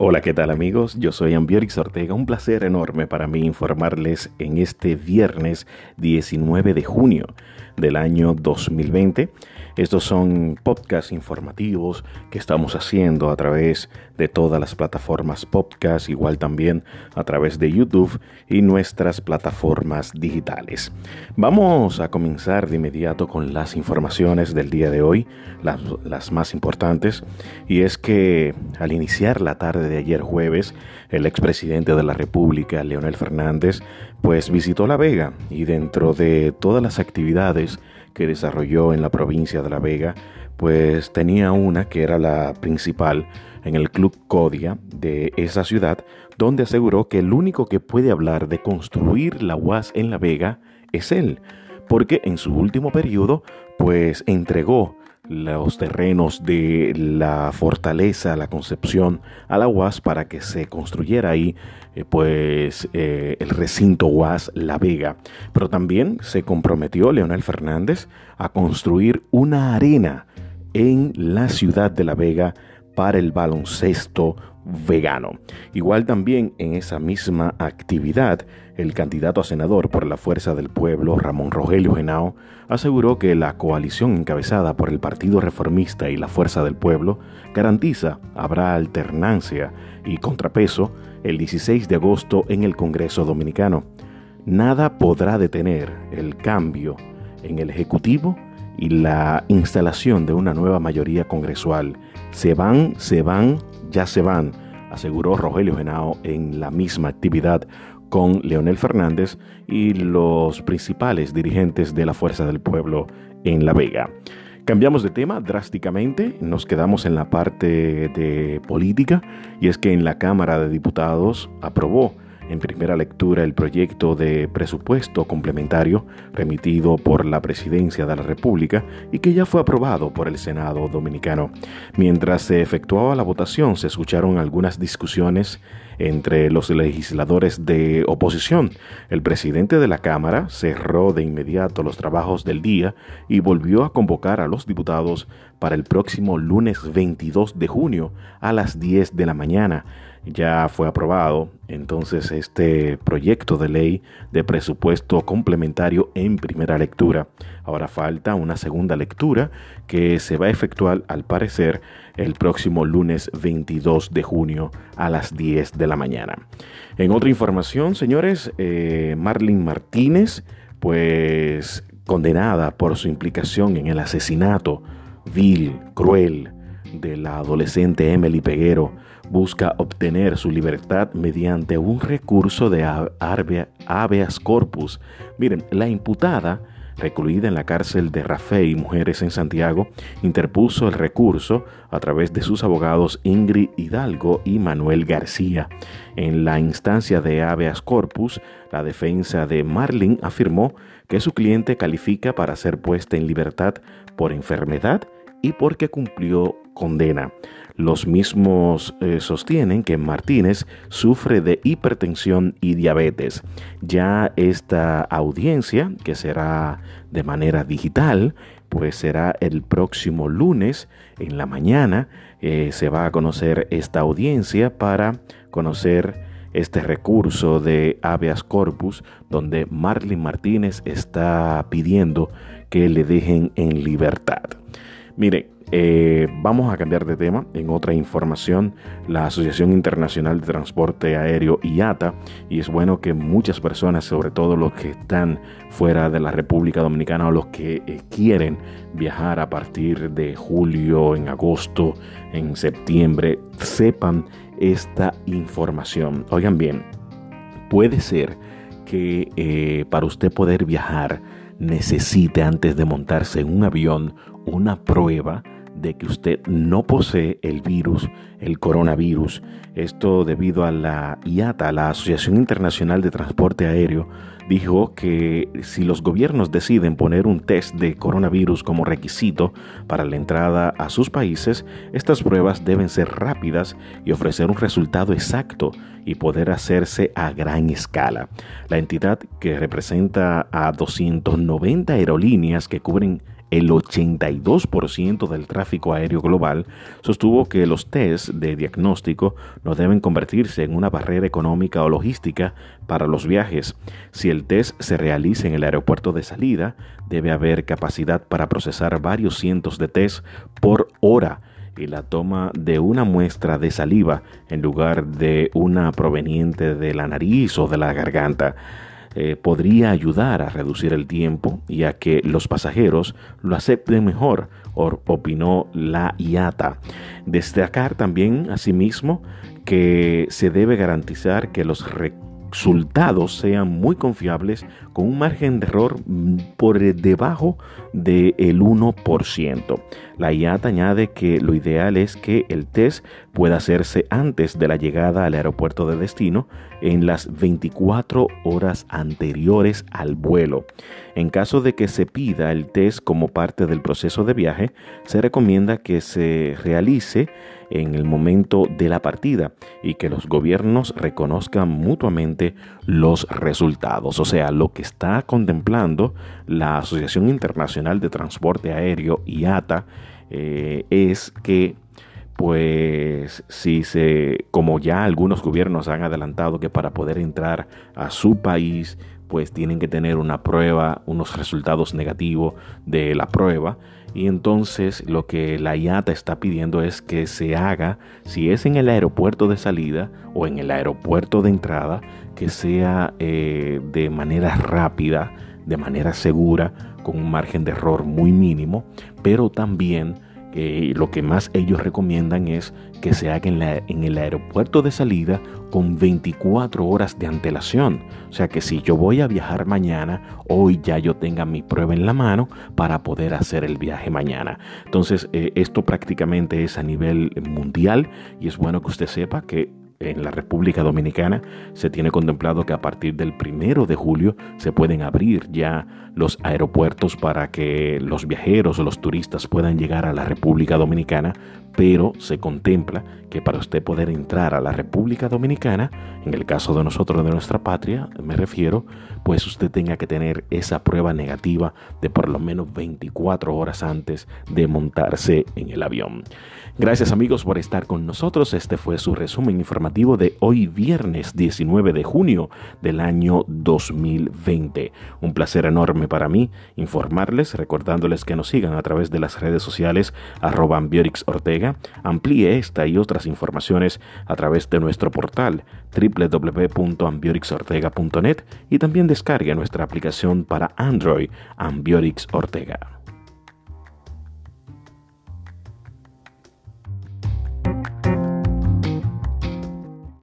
Hola, ¿qué tal amigos? Yo soy Ambiorix Ortega. Un placer enorme para mí informarles en este viernes 19 de junio del año 2020. Estos son podcasts informativos que estamos haciendo a través de todas las plataformas podcast, igual también a través de YouTube y nuestras plataformas digitales. Vamos a comenzar de inmediato con las informaciones del día de hoy, las, las más importantes, y es que al iniciar la tarde de ayer jueves, el expresidente de la República, Leonel Fernández, pues visitó La Vega y dentro de todas las actividades que desarrolló en la provincia de La Vega, pues tenía una que era la principal en el Club Codia de esa ciudad, donde aseguró que el único que puede hablar de construir la UAS en La Vega es él, porque en su último periodo, pues entregó los terrenos de la fortaleza, la concepción a la UAS para que se construyera ahí eh, pues eh, el recinto UAS La Vega. Pero también se comprometió Leonel Fernández a construir una arena en la ciudad de La Vega el baloncesto vegano. Igual también en esa misma actividad, el candidato a senador por la Fuerza del Pueblo, Ramón Rogelio Genao, aseguró que la coalición encabezada por el Partido Reformista y la Fuerza del Pueblo garantiza habrá alternancia y contrapeso el 16 de agosto en el Congreso Dominicano. Nada podrá detener el cambio en el Ejecutivo y la instalación de una nueva mayoría congresual. Se van, se van, ya se van, aseguró Rogelio Genao en la misma actividad con Leonel Fernández y los principales dirigentes de la Fuerza del Pueblo en La Vega. Cambiamos de tema drásticamente, nos quedamos en la parte de política y es que en la Cámara de Diputados aprobó en primera lectura el proyecto de presupuesto complementario remitido por la Presidencia de la República y que ya fue aprobado por el Senado dominicano. Mientras se efectuaba la votación se escucharon algunas discusiones entre los legisladores de oposición. El presidente de la Cámara cerró de inmediato los trabajos del día y volvió a convocar a los diputados para el próximo lunes 22 de junio a las 10 de la mañana ya fue aprobado entonces este proyecto de ley de presupuesto complementario en primera lectura. Ahora falta una segunda lectura que se va a efectuar al parecer el próximo lunes 22 de junio a las 10 de la mañana. En otra información, señores, eh, Marlene Martínez, pues condenada por su implicación en el asesinato vil, cruel de la adolescente Emily Peguero, busca obtener su libertad mediante un recurso de habeas corpus. Miren, la imputada, recluida en la cárcel de Rafael y Mujeres en Santiago, interpuso el recurso a través de sus abogados Ingrid Hidalgo y Manuel García. En la instancia de habeas corpus, la defensa de Marlin afirmó que su cliente califica para ser puesta en libertad por enfermedad y porque cumplió condena. Los mismos eh, sostienen que Martínez sufre de hipertensión y diabetes. Ya esta audiencia, que será de manera digital, pues será el próximo lunes en la mañana. Eh, se va a conocer esta audiencia para conocer este recurso de habeas corpus donde Marlene Martínez está pidiendo que le dejen en libertad. Mire, eh, vamos a cambiar de tema. En otra información, la Asociación Internacional de Transporte Aéreo IATA, y es bueno que muchas personas, sobre todo los que están fuera de la República Dominicana o los que eh, quieren viajar a partir de julio, en agosto, en septiembre, sepan esta información. Oigan bien, puede ser que eh, para usted poder viajar necesite antes de montarse en un avión una prueba de que usted no posee el virus, el coronavirus. Esto debido a la IATA, la Asociación Internacional de Transporte Aéreo, dijo que si los gobiernos deciden poner un test de coronavirus como requisito para la entrada a sus países, estas pruebas deben ser rápidas y ofrecer un resultado exacto y poder hacerse a gran escala. La entidad que representa a 290 aerolíneas que cubren el 82% del tráfico aéreo global, sostuvo que los test de diagnóstico no deben convertirse en una barrera económica o logística para los viajes. Si el test se realiza en el aeropuerto de salida, debe haber capacidad para procesar varios cientos de test por hora y la toma de una muestra de saliva en lugar de una proveniente de la nariz o de la garganta eh, podría ayudar a reducir el tiempo y a que los pasajeros lo acepten mejor, opinó la IATA. Destacar también, asimismo, que se debe garantizar que los resultados sean muy confiables con un margen de error mm, por debajo del 1%. La IATA añade que lo ideal es que el test pueda hacerse antes de la llegada al aeropuerto de destino en las 24 horas anteriores al vuelo. En caso de que se pida el test como parte del proceso de viaje, se recomienda que se realice en el momento de la partida y que los gobiernos reconozcan mutuamente los resultados. O sea, lo que está contemplando la Asociación Internacional de Transporte Aéreo, IATA, eh, es que pues si se, como ya algunos gobiernos han adelantado que para poder entrar a su país, pues tienen que tener una prueba, unos resultados negativos de la prueba. Y entonces lo que la IATA está pidiendo es que se haga, si es en el aeropuerto de salida o en el aeropuerto de entrada, que sea eh, de manera rápida, de manera segura, con un margen de error muy mínimo, pero también eh, lo que más ellos recomiendan es que se haga en, el aeropuerto de salida con 24 horas de antelación. O sea que si yo voy a viajar mañana, hoy ya yo tenga mi prueba en la mano para poder hacer el viaje mañana. Entonces, eh, esto prácticamente es a nivel mundial y es bueno que usted sepa que en la República Dominicana se tiene contemplado que a partir del primero de julio se pueden abrir ya los aeropuertos para que los viajeros o los turistas puedan llegar a la República Dominicana, pero se contempla que para usted poder entrar a la República Dominicana, en el caso de nosotros de nuestra patria, me refiero, pues usted tenga que tener esa prueba negativa de por lo menos 24 horas antes de montarse en el avión. Gracias amigos por estar con nosotros. Este fue su resumen informativo de hoy viernes 19 de junio del año 2020. Un placer enorme para mí informarles, recordándoles que nos sigan a través de las redes sociales arroba Ambiorix Amplíe esta y otras informaciones a través de nuestro portal www.ambiorixortega.net y también descargue nuestra aplicación para Android Ambiorix Ortega.